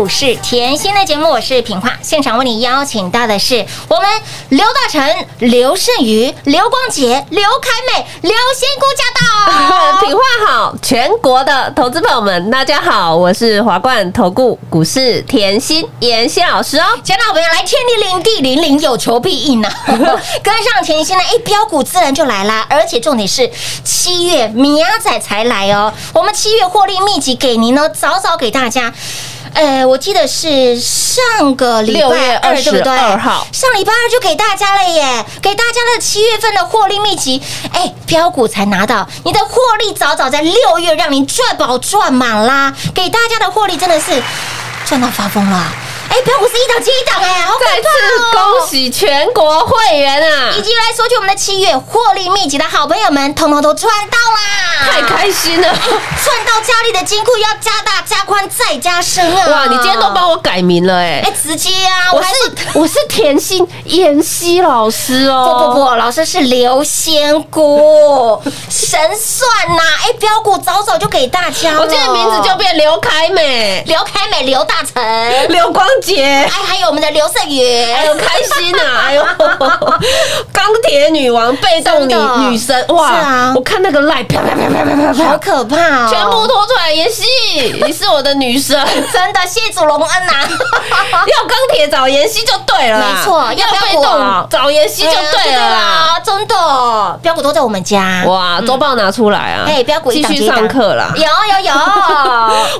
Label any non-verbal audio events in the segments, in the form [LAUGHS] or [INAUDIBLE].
股市甜心的节目，我是品化。现场为你邀请到的是我们刘大成、刘胜宇、刘光杰、刘凯美、刘仙姑驾到。[LAUGHS] 品话好，全国的投资朋友们，大家好，我是华冠投顾股市甜心妍希老师哦。亲爱的好朋友，来天地灵地灵灵，有求必应啊！[LAUGHS] 跟上甜心呢，一标股自然就来啦。而且重点是七月米亚仔才来哦，我们七月获利秘籍给您哦，早早给大家。呃，我记得是上个礼6拜月二，对不对？22号上礼拜二就给大家了耶，给大家的七月份的获利秘籍，哎，标股才拿到，你的获利早早在六月让你赚饱赚满啦，给大家的获利真的是赚到发疯了。哎，标股是一档接一档哎，好可再次怕哦！恭喜全国会员啊以！及来索取我们的七月获利秘籍的好朋友们，通通都赚到啦！太开心了！赚到家里的金库要加大、加宽、再加深啊！哇，你今天都帮我改名了哎、哎，直接啊！我我还是是我是甜心妍希老师哦。不不不，老师是刘仙姑，[LAUGHS] 神算呐！哎，标股早早就给大家了，我今天名字就变刘凯美、刘凯美、刘大成，哎，刘光杰。还有我们的刘胜宇，哎呦，开心啊！[LAUGHS] 哎呦，钢铁女王、被动女女神，是哇！啊我看那个赖啪啪啪啪啪啪好可怕哦！全部拖出来，妍希，你是我的女神，真的谢祖隆恩呐，[LAUGHS] 要钢铁找妍希就对了，没错要要被动找妍希就对了啦。啦，真的，标股都在我们家。哇，周报拿出来啊！哎，标继续上课啦。有有有，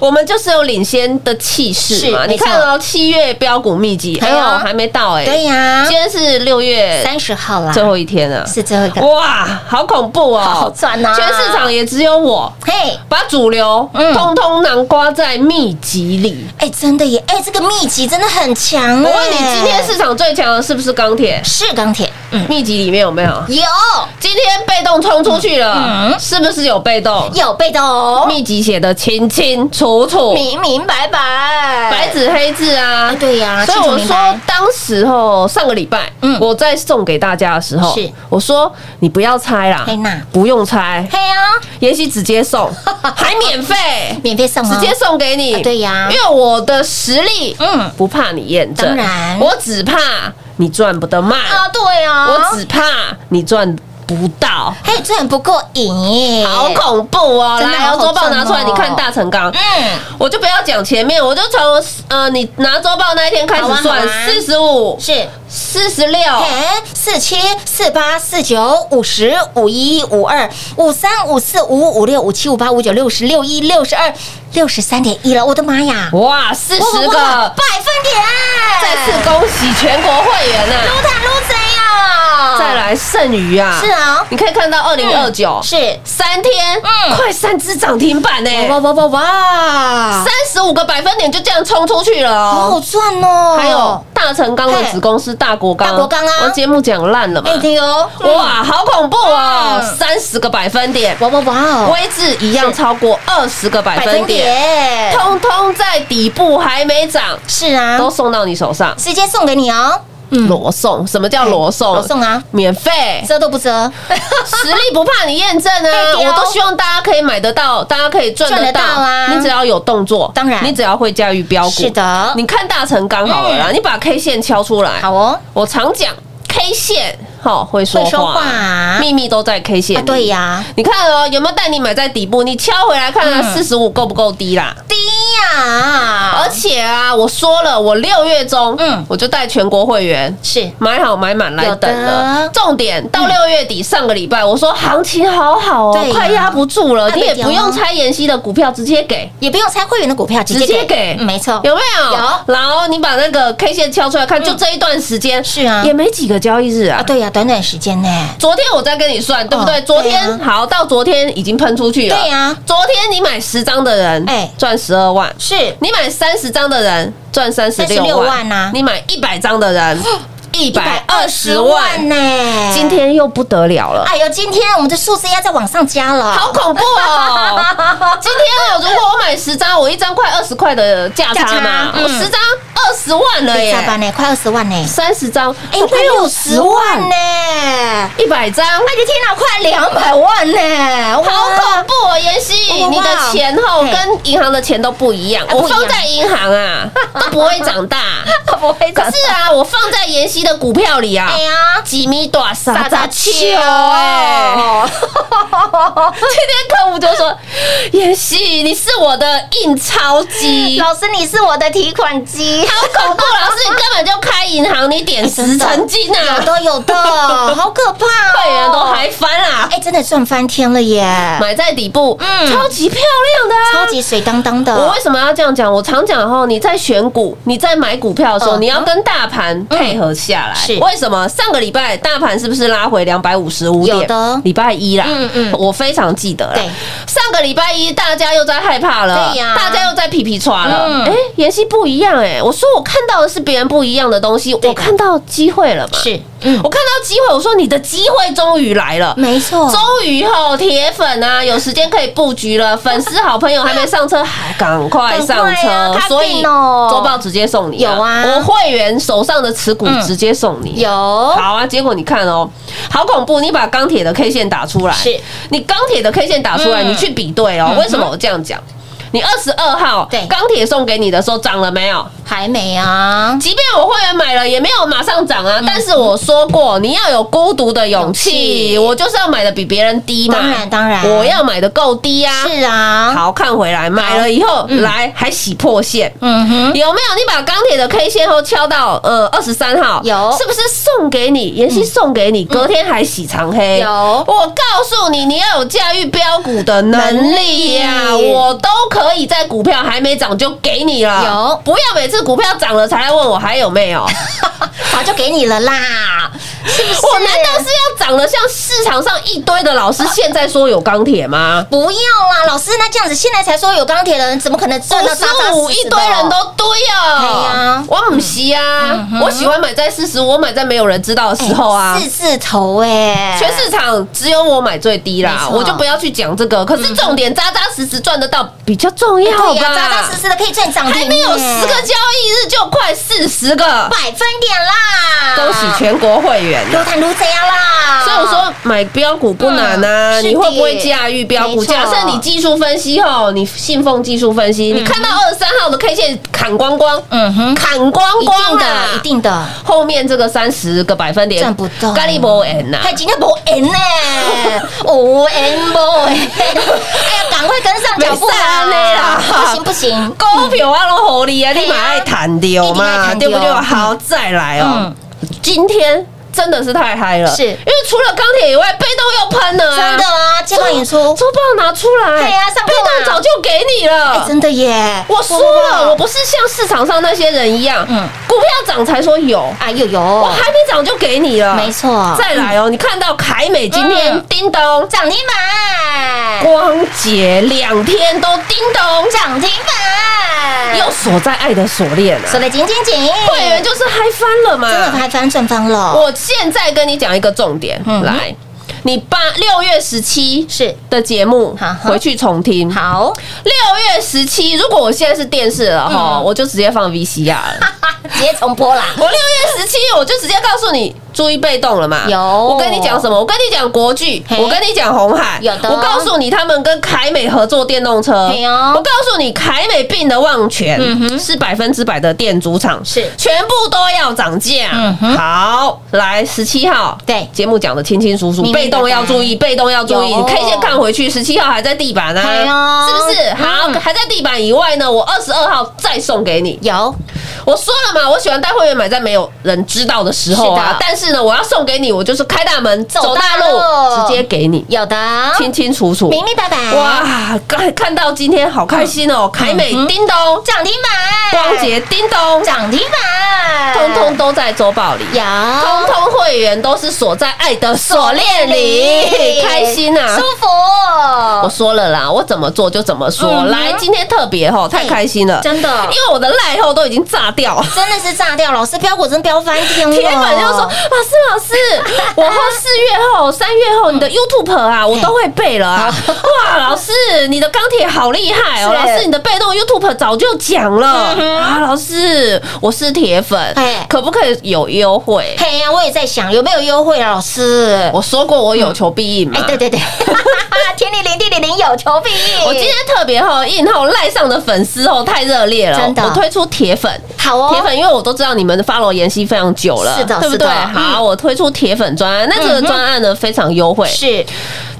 [LAUGHS] 我们就是有领先的气势嘛，你看哦七月标股秘籍，哎哎呦呦还没到哎，对呀。今，天是六月三十号啦，最后一天了，是最后一个，哇，好恐怖好哦！赚呐！全市场也只有我。嘿，把主流嗯。通通囊括在秘籍里。哎，真的耶，哎，这个秘籍真的很强。我问你，今天市场最强的是不是钢铁？是钢铁，嗯，秘籍里面有没有？有。今天被动冲出去了，嗯。是不是有被动？有被动，秘籍写的清清楚楚，明明白白，白纸黑字啊啊，。对呀，所以我说当时候上个礼拜，嗯。我在送给大家的时候，是。我说你不要猜啦，不用猜，嘿呀，妍希直接送，[LAUGHS] 还免费，免费送哦，直接送给你。啊对呀。因为我的实力，嗯。嗯，不怕你验证，当然。我只怕你赚不得慢，啊，对啊，我只怕你赚不到。嘿赚不过瘾，好恐怖哦！来，哦，好好周报拿出来，你看大成钢，嗯，我就不要讲前面，我就从呃，你拿周报那一天开始算四十五、是。四十六，嘿，四七、四八、四九、五十、五一、五二、五三、五四、五五、五六、五七、五八、五九、六十、六一、六十二、六十三点一了，我的妈呀！哇，四十个！百分点，再次恭喜全国会员呐！撸坦撸贼呀！再来剩余啊，是啊你可以看到二零二九是三天，嗯快三只涨停板呢，哇哇哇哇！三十五个百分点就这样冲出去了好好哦。赚哦！还有大成钢的子公司大国钢，大国钢啊我节目讲烂了嘛哎，？对哦，哇，好恐怖哦嗯！三十个百分点，哇哇哇哦！微智一样超过二十个百分点，点通通在底部还没涨，是啊，都送到你手上。直接送给你哦。嗯，裸送，什么叫罗送？罗送啊，免费，遮都不遮，实力不怕你验证啊！[LAUGHS] 我都希望大家可以买得到，大家可以赚赚得到啊。你只要有动作，当然。你只要会驾驭标股。是的。你看大成刚好了啦，你把 K 线敲出来。好哦，我常讲 K 线，好会说会说话，啊。秘密都在 K 线啊，对呀，你看哦，有没有带你买在底部？你敲回来看看嗯。四十五够不够低啦？低呀，而且啊，我说了，我六月中，嗯。嗯，我就带全国会员是。买好买满来有的。等了。重点到六月底，上个礼拜我说行情好好哦对呀，快压不住了，你也不用猜妍希的股票，直接给。也不用猜会员的股票，直直接接给。嗯没错，有没有？有。然后你把那个 K 线敲出来看，就这一段时间是啊。也没几个交易日啊。啊，。对呀，短短时间呢，昨天我在跟你算，对不对？哦昨天对好，到昨天已经喷出去了。对呀昨天你买十张的人，哎。哎，赚十二万。是。你买三十张的人赚三十六万。万呐你买一百张的人 [GASPS] 一百二十120万。呢，今天又不得了了。哎呦，今天我们的数字要再往上加了，好恐怖哦！今天哦，如果我买十张，我一张快二十块的价价差差嘛，嗯。我十张二十万了下班耶，呢，快二十万呢，三十张哎，快六十万。呢，一百张，我的天哪，快两百万呢，好恐怖哦！妍希，你的钱后跟银行的钱都不一样，我放在银行啊都不会长大，怖，[LAUGHS] 不会可是啊，我放在妍希的股票里啊哎，呀，几米短傻傻傻傻球球哎。哎，[LAUGHS] 今天客户就说：“妍希，你是我的印钞机。”老师你是我的提款机，好恐怖！老师，你根本就开银行，你点十成金有啊！的有的，[LAUGHS] 好可怕哦，会员都还翻啊！哎，真的赚翻天了耶，买在底部，嗯超级漂亮的啊！超级水当当的，我为什么要这样讲？我常讲哦，你在选股、你在买股票的时候，嗯你要跟大盘配合下来。是为什么？上个礼拜大盘是不是拉回两百五十五点？有的礼拜一啦，嗯嗯我非常记得啦。对上个礼拜一大家又在害怕了，对呀大家又在皮皮抓了。嗯哎，妍希不一样哎，我说我看到的是别人不一样的东西，我看到机会了嘛？是，嗯，我看到机会，我说你的机会终于来了。没错，终于吼铁粉啊，有时间可以布局了。粉丝好朋友还没上车，还赶快上车。所以周报直接送你、有啊我会员手上的持股嗯直接送你。有好啊，结果你看哦，好恐怖！你把钢铁的 K 线打出来，是你钢铁的 K 线打出来，嗯你去比对哦。为什么我这样讲？你二十二号对钢铁送给你的时候涨了没有？还没啊，即便我会员买了，也没有马上涨啊。但是我说过，你要有孤独的勇勇气，我就是要买的比别人低嘛。当然当然我要买的够低啊。是啊，好看回来，买了以后来还洗破线。嗯哼，有没有？你把钢铁的 K 线后敲到呃二十三号，有是不是送给你？妍希送给你，隔天还洗长黑。有我告诉你，你要有驾驭标股的能力呀、我都可以在股票还没涨就给你了。有不要每次股票涨了才来问我还有没有？[LAUGHS] 早就给你了啦，是不是？我难道是要长得像市场上一堆的老师现在说有钢铁吗？不要啦，老师，那这样子现在才说有钢铁的人，怎么可能赚五到扎扎十五一堆人都对对哦呀，我不是啊，我喜欢买在四十，我买在没有人知道的时候啊哎。四字头哎，全市场只有我买最低啦，我就不要去讲这个。可是重点扎扎实实赚得到比较重要对呀，扎扎实？实的可以赚涨停，还没有十个交易日就快四十个，百分点啦，恭喜全国会员啊！如谈如这样啦。所以我说买标股不难啊，嗯你会不会驾驭标股？假设你技术分析吼，你信奉技术分析，你看到二十三号的 K 线砍光光，嗯哼，砍光光定的，啊一定的。后面这个三十个百分点赚不到咖喱博 N 呐，还今天不 N 呢，[LAUGHS] 无 N 不 N，哎呀，赶快跟上脚步没上的啦。不行不行，股票啊，拢合理啊，你买爱谈丢一定爱嘛，对不对？好，再来哦，今天。真的是太嗨了，是。因为除了钢铁以外，被动又喷了啊！真的啊，接棒演出，周报拿出来，对啊上课被啊动早就给你了，哎，真的耶，我说了，我不是像市场上那些人一样，嗯。股票涨才说有，哎呦呦我，还没涨就给你了，没错。再来哦，你看到凯美今天嗯。叮咚，涨停板，光洁两天都叮咚，涨停板，又锁在爱的锁链了，锁，的紧紧紧，会员就是嗨翻了嘛，真的嗨翻正方了，我现在跟你讲一个重点，嗯。来，你八六月十七是。的节目哈哈。回去重听，好，六月十七，如果我现在是电视了哈，嗯。我就直接放 VCR 了。直接重播啦，我六月十七，我就直接告诉你，注意被动了嘛。有。我跟你讲什么？我跟你讲国巨，我跟你讲红海，有的。我告诉你他们跟凯美合作电动车，我告诉你凯美并的旺泉嗯哼。是百分之百的电主厂，是。全部都要涨价。嗯。哼。好，来十七号，对。节目讲的清清楚楚，明明白。白被动要注意，被动要注意。有你 K 线看回去，十七号还在地板嘿啊，哦。是不是？好，嗯。还在地板以外呢，我二十二号再送给你。有我说了嘛，我喜欢带会员买在没有人知道的时候。啊但是呢，我要送给你，我就是开大门走走大大路路，直接给你，有的，清清楚楚。明明白白，哇，看看到今天好开心哦！凯美嗯叮咚，涨停板，光洁叮咚，涨停板，通通都在周报里。有，通通会员都是锁在爱的锁链里，开心啊！舒服，我说了啦，我怎么做就怎么说。嗯来，今天特别吼，太开心了，真的因为我的赖后都已经炸掉。[LAUGHS] 真的是炸掉，老师标股真飙翻天了，铁粉就说：“老师，老师，[LAUGHS] 我后四月后、三月后，你的 YouTube 啊，我都会背了啊！[LAUGHS] 哇，老师，你的钢铁好厉害哦！老师，你的被动 YouTube 早就讲了嗯啊！老师，我是铁粉哎，可不可以有优惠？嘿呀，我也在想有没有优惠啊，老师。我说过我有求必应嘛哎，。对对对，天灵灵地灵灵有求必应。我今天特别后印后赖上的粉丝哦太热烈了，真的我推出铁粉。好哦，铁粉，因为我都知道你们的 follow 妍希非常久了，是的对不对？好，我推出铁粉专案，那这个专案呢非常优惠，是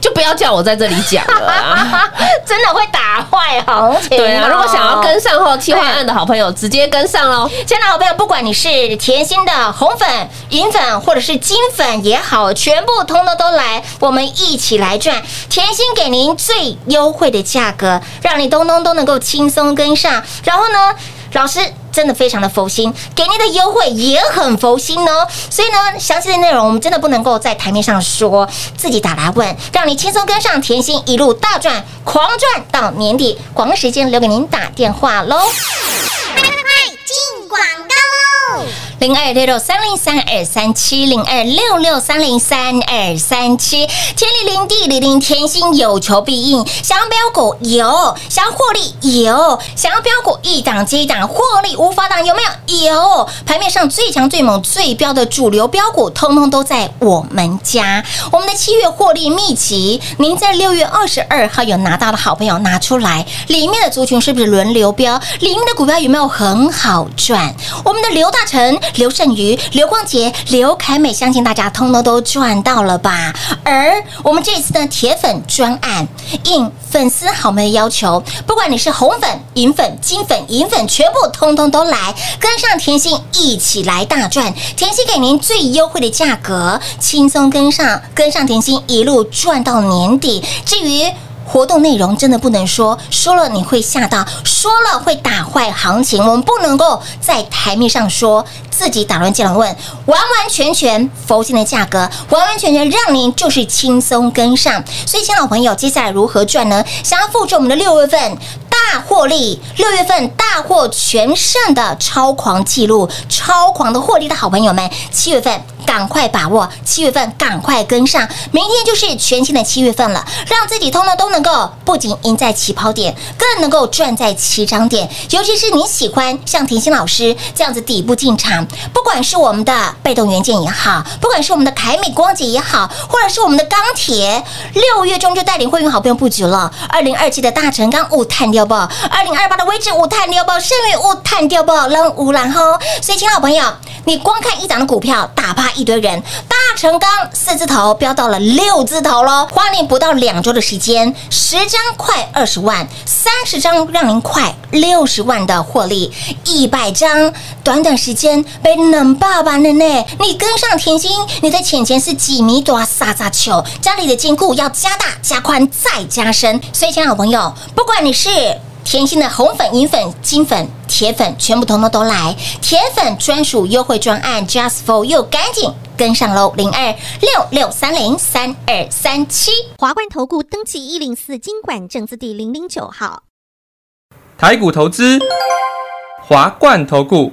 就不要叫我在这里讲了啊。[LAUGHS] 真的会打坏行情哦。对啊，如果想要跟上后企划案的好朋友，直接跟上喽。亲爱的好朋友，不管你是甜心的红粉、银粉，或者是金粉也好，全部通通都来，我们一起来赚。甜心给您最优惠的价格，让你通通都能够轻松跟上。然后呢，老师。真的非常的佛心，给您的优惠也很佛心哦。所以呢，详细的内容我们真的不能够在台面上说，自己打来问，让你轻松跟上甜心一路大赚，狂赚到年底。广告时间留给您打电话喽。零二六六三零三二三七零二六六三零三二三七，天利零地利零天心有求必应，想要标股有，想要获利有，想要标股一档接一档获利无法挡有没有？有，盘面上最强最猛最标的主流标股，通通都在我们家。我们的七月获利秘籍，您在六月二十二号有拿到的好朋友拿出来，里面的族群是不是轮流标？里面的股票有没有很好赚？我们的刘大成、刘胜瑜、刘光杰、刘凯美，相信大家通通都赚到了吧？而我们这次的铁粉专案，应粉丝好们的要求，不管你是红粉、银粉、金粉、银粉，全部通通都来，跟上甜心一起来大赚。甜心给您最优惠的价格，轻松跟上，跟上甜心一路赚到年底。至于活动内容真的不能说，说了你会吓到，说了会打坏行情。我们不能够在台面上说，自己打乱、见了问，完完全全佛心的价格，完完全全让您就是轻松跟上。所以，亲老朋友，接下来如何赚呢？想要复制我们的六月份。大获利，六月份大获全胜的超狂记录，超狂的获利的好朋友们，七月份赶快把握，七月份赶快跟上，明天就是全新的七月份了，让自己通通都能够不仅赢在起跑点，更能够赚在起涨点。尤其是你喜欢像甜心老师这样子底部进场，不管是我们的被动元件也好，不管是我们的凯美光洁也好，或者是我们的钢铁，六月中就带领会员好朋友布局了，二零二七的大成钢五碳掉爆，二零二八的微智五碳掉爆，胜率五碳掉爆，扔无然后，所以亲爱的朋友，你光看一档的股票，打趴一堆人，大成钢四字头飙到了六字头喽，花你不到两周的时间，十张快二十万，三十张让您快六十万的获利，一百张短短时间被冷爸爸了呢！你跟上甜心，你的钱钱是几米多撒撒球，家里的坚固要加大、加宽、再加深。所以，亲爱的朋友，不管你是甜心的红粉、银粉、金粉、铁粉，全部通通都来！铁粉专属优惠专案，Just for you，赶紧跟上喽！零二六六三零三二三七。华冠投顾登记一零四经管证字第零零九号。台股投资，华冠投顾。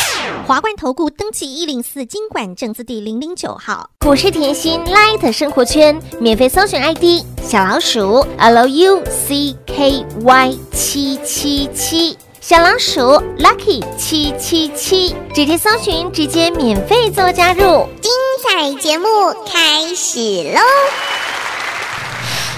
华冠投顾登记一零四经管证字第零零九号。股市甜心 Light 生活圈免费搜寻 ID 小老鼠 Lucky 七七七，小老鼠 Lucky 七七七，直接搜寻，直接免费做加入。精彩节目开始喽！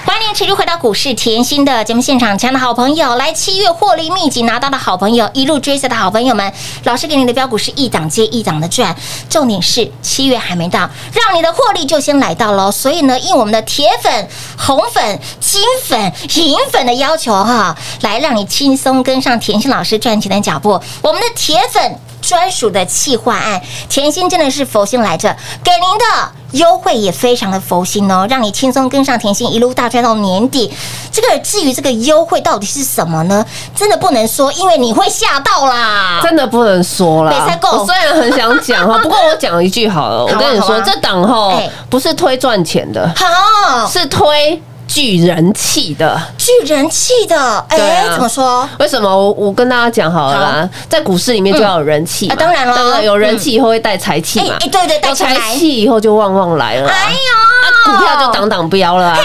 欢迎持续回到股市甜心的节目现场，亲爱的好朋友，来七月获利秘籍拿到的好朋友，一路追随的好朋友们，老师给你的标股是一档接一档的赚，重点是七月还没到，让你的获利就先来到喽。所以呢，应我们的铁粉、红粉、金粉、银粉的要求哈，来让你轻松跟上甜心老师赚钱的脚步。我们的铁粉。专属的企划案，甜心真的是佛心来着，给您的优惠也非常的佛心哦，让你轻松跟上甜心一路大赚到年底。这个至于这个优惠到底是什么呢？真的不能说，因为你会吓到啦。真的不能说啦没赛。够我虽然很想讲哈，不过我讲一句好了，[LAUGHS] 我跟你说，这档哈哎不是推赚钱的，好是推聚人气的。聚人气的，对哎，啊怎么说？为什么？我我跟大家讲好了啦，在股市里面就要有人气啊当然了对不对？有人气以后会带财气嘛哎，哎对对带有财气以后就旺旺来了啊。哎呦啊，股票就挡挡标了啊。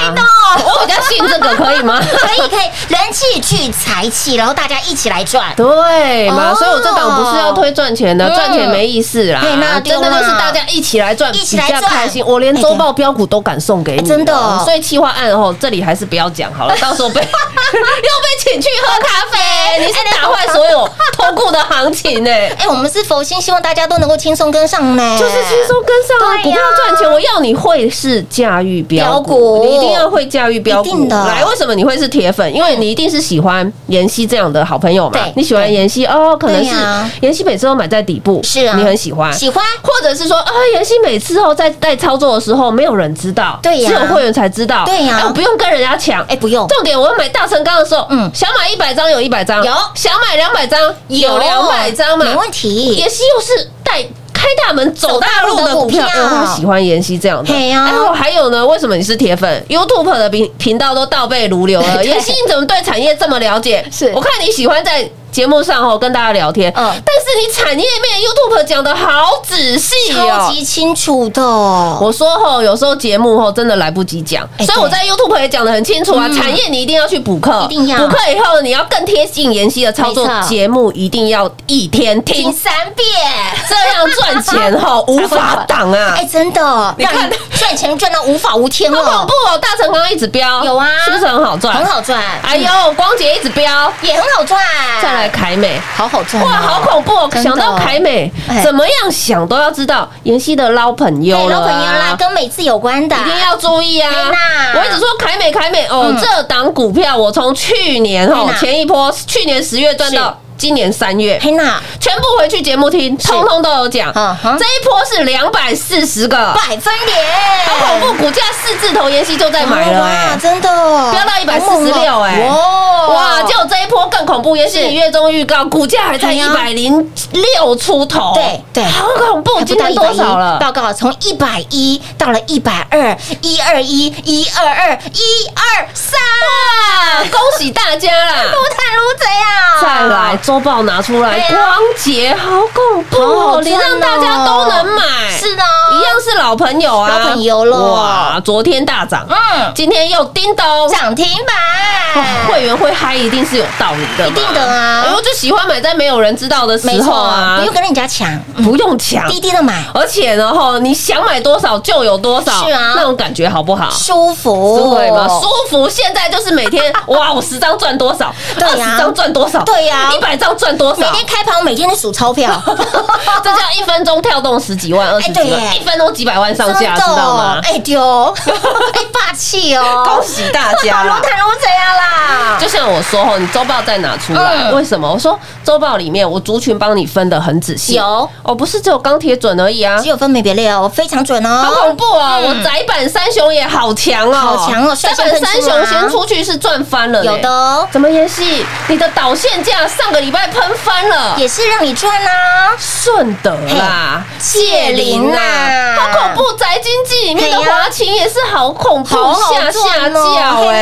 我比较信这个，可以吗？[LAUGHS] 可以可以，人气聚财气，然后大家一起来赚。对嘛，哦所以我这档不是要推赚钱的，嗯赚钱没意思啦嘿那。真的就是大家一起来赚，一起来赚开心。我连周报标股都敢送给你真的所以企划案哦这里还是不要讲好了，到时候被 [LAUGHS] 又被请去喝咖啡，你是打坏所有的行情呢、哎，我们是佛心，希望大家都能够轻松跟上呢，就是轻松跟上啊，对呀。股票赚钱，我要你会是驾驭标标股，你一定要会驾驭标股。一定的。来，为什么你会是铁粉？因为你一定是喜欢妍希这样的好朋友嘛。对。你喜欢妍希哦，可能是妍希每次都买在底部，是啊。你很喜欢。喜欢。或者是说啊，妍希每次哦在在操作的时候，没有人知道，对呀。只有会员才知道，对呀。哎我不用跟人家抢，哎，不用，重点，我买大成钢的时候，嗯嗯，想买一百张有一百张，有。想买两百张有两百张嘛，没问题。妍希又是带开大门走大路的股票，我喜欢妍希这样的。然后还有呢，为什么你是铁粉？YouTube 的频频道都倒背如流了，[LAUGHS] 妍希你怎么对产业这么了解？是我看你喜欢在。节目上哦，跟大家聊天，嗯。但是你产业面 YouTube 讲的好仔细超哦，级清楚的，我说吼，有时候节目吼真的来不及讲，哎所以我在 YouTube 也讲的很清楚啊。嗯。产业你一定要去补课，一定要。补课以后你要更贴近妍希的操作节目一定要一天听。听，三遍，这样赚钱吼无法挡啊。[LAUGHS] 哎，！真的，你看让赚钱赚到无法无天好恐怖，哦！大成刚刚一直飙，有啊。是不是很好赚？很好赚，哎呦，光姐一直飙，也很好赚，再来凯美。好好赚哦，哇，好恐怖哦！想到凯美哎，怎么样想都要知道妍希的捞朋友哎，了。啊老朋友啦，跟美字有关的，一定要注意啊！我一直说凯美凯美哦嗯，这档股票我从去年哦前一波，去年十月赚到今年三月，黑娜全部回去节目听，通通都有讲。这一波是两百四十个，百分点，好恐怖！股价四字头，妍希就在买了哇，哎。真的飙到146哎哇哇！结果这一波更恐怖，妍希你月中预告，股价还在一百零六出头，对对好恐怖！还今天多少了？报告从一百一到了一百二，一二一，一二二，一二三，啊！恭喜大家啦！[LAUGHS] 不谈如贼啊！再来，周报拿出来，光洁好恐怖你让大家都能买，是的，一样是老朋友啊，老朋友了哇！昨天大涨，嗯，今天又叮咚，涨停哦板，会员会嗨，一定是有道理的，一定的啊哎我就喜欢买在没有人知道的时候啊，不用跟人家抢，不用抢。滴滴的买，而且呢，吼，你想买多少就有多少，是啊那种感觉好不好？舒服，对吗？舒服。现在就是每天，哇，我十张赚多少？二十张赚多少？对呀一百张赚多少？每天开盘，我每天都数钞票，[LAUGHS] 这叫一分钟跳动十几万、二十几万，一分钟几百万上下，知道吗？哎丢，哎 [LAUGHS] 霸气哦，恭喜大家啦！如谈如贼啊啦！就像我说吼，你周报再拿出来，嗯为什么？我说周报里面我族群帮你分的很仔细，有哦，不是只有钢铁准而已啊只。有分门别类哦，非常准哦，好恐怖哦！嗯我窄板三雄也好强哦，好强哦窄板三雄先出去是赚翻了，有的哦怎么演戏？你的导线价上个礼拜喷翻了，也是让你赚啊，顺德啦、界林啦好恐怖！宅经济里面的华勤也是好恐怖，下下赚哦叫嘿哎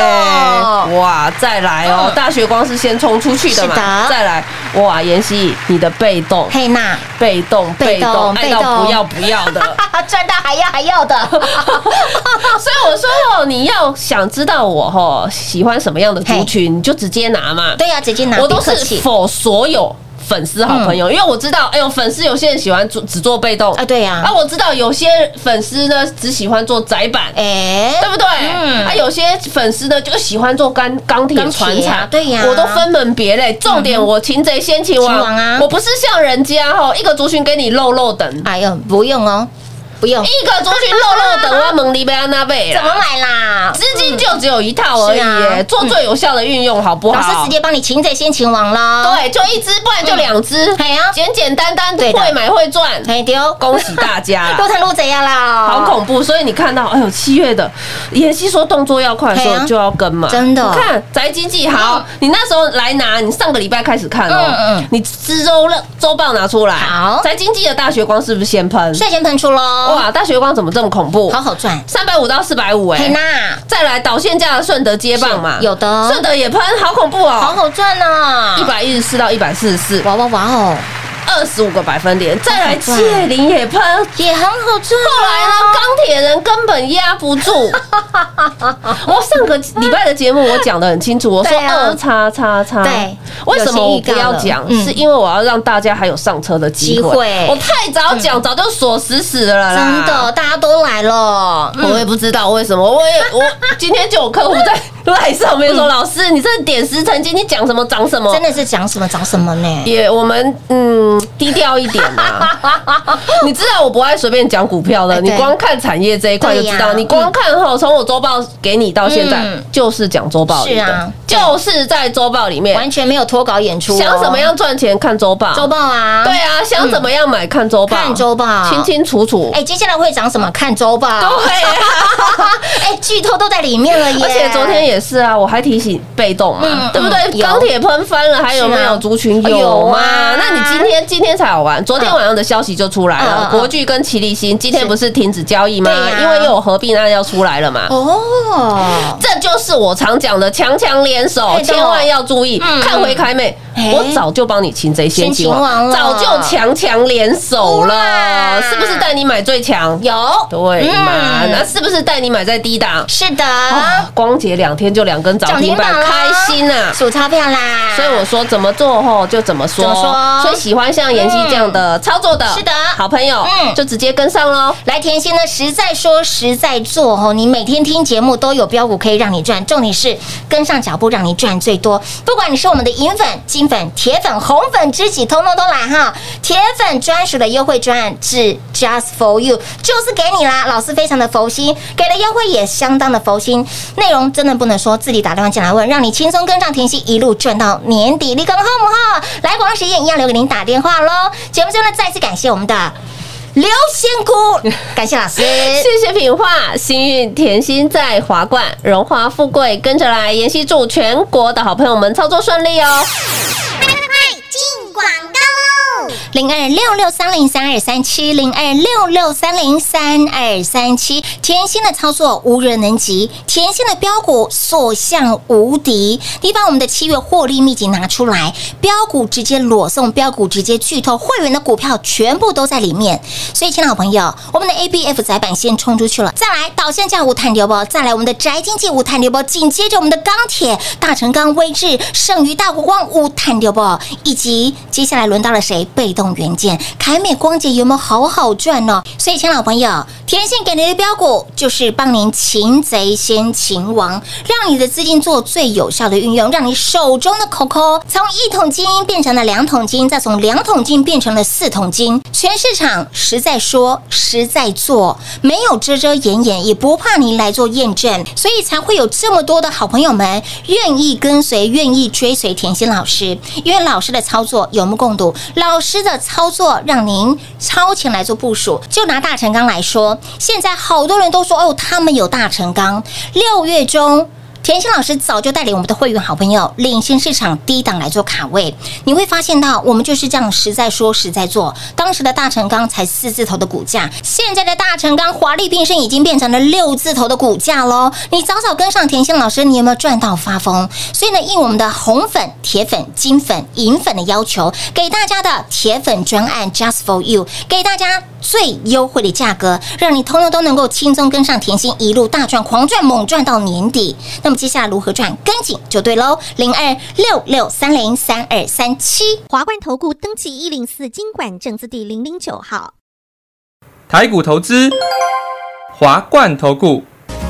哦，哇！再来哦嗯，大学光是先冲出去的嘛，再来哇，妍希你的被动。嘿娜，被动，被动爱到不要不要的，[LAUGHS] 赚到还要还要的，[LAUGHS] 所以我说哦，你要想知道我哦喜欢什么样的族群，你就直接拿嘛。对呀，直接拿，我都是否所有粉丝好朋友，因为我知道，哎呦，粉丝有些人喜欢做只做被动。啊，对呀。啊，，我知道有些粉丝呢只喜欢做窄板。哎，对不对？嗯。啊，有些粉丝呢就喜欢做钢钢铁船厂，对呀。我都分门别类。重点我擒贼先擒擒王王啊。我不是像人家哈一个族群给你漏漏等，哎呦，不用哦，不用，一个族群漏漏等，我蒙利贝安娜贝怎么买啦？资金就只有一套而已做最有效的运用，好不好？老师直接帮你擒贼先擒王了，，对，就一只，不然就两只，哎呀简简单单，会买会赚，哎丢，恭喜大家路啦！[LAUGHS] 探路贼呀啦，好恐怖，所以你看到，哎呦，七月的妍希说动作要快的候就要跟嘛，真的。你看宅经济好嗯，你那时候来拿，你上个礼拜开始看哦嗯嗯，你知周周报拿出来，好。宅经济的大学光是不是先喷？率先喷出喽，哇，大学光怎么这么恐怖？好好赚，三百五到四百五，哎，嘿娜，再来导线价的顺德接棒嘛，有的。顺德也喷，好恐怖哦，好好赚呐，一百一十四到一百四十四，哇哇哇哦，二十五个百分点，再来好赚借零也喷，也很好赚。后来呢，钢铁人根本压不住。[LAUGHS] 我上个礼拜的节目我讲的很清楚，我说二叉叉叉，对为什么我不要讲？是因为我要让大家还有上车的机机会会。我太早讲，早就锁死死的了啦。真的，大家都来了。嗯我也不知道为什么，我也 [LAUGHS] 我今天就有客户在赖上面说，老师，你这点石成金，你讲什么涨什么，真的是讲什么涨什么呢？也我们嗯低调一点嘛。[LAUGHS] 你知道我不爱随便讲股票的，你光看产业这一块就知道。你光看后，从我周报给你到现在嗯，就是讲周报是啊，就是在周报里面完全没有脱稿演出哦，想怎么样赚钱看周报，周报啊？对啊，想怎么样买看周报，看周报清清楚楚。哎，接下来会涨什么？看周报。对啊。[LAUGHS] 哎，剧透都在里面了耶！而且昨天也是啊，我还提醒被动嘛，嗯对不对？钢铁喷翻了，还有没有族群有吗？那你今天今天才好玩，昨天晚上的消息就出来了，嗯国巨跟齐立新今天不是停止交易吗？因为又有合并案要出来了嘛。哦，这就是我常讲的强强联手，千万要注意。嗯看回凯美哎，我早就帮你擒贼先擒王王，了早就强强联手了，是不是带你买最强？有对嘛？嗯那是不是带你买在低档？是的，啊，光节两天就两根涨停板，开心啊！数钞票啦。所以我说怎么做吼就怎么说，怎么说所以喜欢像妍希这样的操作的，是的好朋友，嗯就直接跟上喽。来，甜心呢，实在说实在做哦，你每天听节目都有标股可以让你赚，重点是跟上脚步让你赚最多。不管你是我们的银粉、金粉、铁粉、红粉知己，通通都来哈！铁粉专属的优惠专案是 Just for You，就是给你啦。老师非常的佛心，给的优惠也相当的佛心，内容真的不能说，自己打电话进来问，让你轻松跟上甜心，一路赚到年底。立刻好不好？来广告时间一样留给您打电话喽。节目最后呢，再次感谢我们的。刘仙姑，[LAUGHS] 感谢老师。谢谢品画，幸运甜心在华冠，荣华富贵跟着来。妍希祝全国的好朋友们操作顺利哦。快进广告喽！零二六六三零三二三七，零二六六三零三二三七，甜心的操作无人能及，甜心的标股所向无敌。你把我们的七月获利秘籍拿出来，标股直接裸送，标股直接剧透，会员的股票全部都在里面。所以，亲爱的好朋友，我们的 A B F 窄板先冲出去了，再来导线价无碳流波，再来我们的宅经济无碳流波，紧接着我们的钢铁、大成钢、威智、剩余大国光无碳流波，以及接下来轮到了谁？被动元件，凯美光洁有没有好好赚呢？所以，亲爱的好朋友，甜心给您的标股就是帮您擒贼先擒王，让你的资金做最有效的运用，让你手中的 COCO 从一桶金变成了两桶金，再从两桶金变成了四桶金。全市场实在说，实在做，没有遮遮掩掩，也不怕您来做验证，所以才会有这么多的好朋友们愿意跟随、愿意追随甜心老师，因为老师的操作有目共睹，老师的的操作让您超前来做部署。就拿大成钢来说，现在好多人都说哦，他们有大成钢，六月中。甜心老师早就带领我们的会员好朋友领先市场低档来做卡位，你会发现到我们就是这样实在说实在做。当时的大成钢才四字头的股价，现在的大成钢华丽变身已经变成了六字头的股价喽。你早早跟上甜心老师，你有没有赚到发疯？所以呢，应我们的红粉、铁粉、金粉、银粉的要求，给大家的铁粉专案 Just for You，给大家最优惠的价格，让你通通都能够轻松跟上甜心，一路大赚、狂赚、猛赚到年底。那么接下来如何赚，跟紧就对喽。零二六六三零三二三七。华冠投顾登记一零四经管证字第零零九号。台股投资，华冠投顾。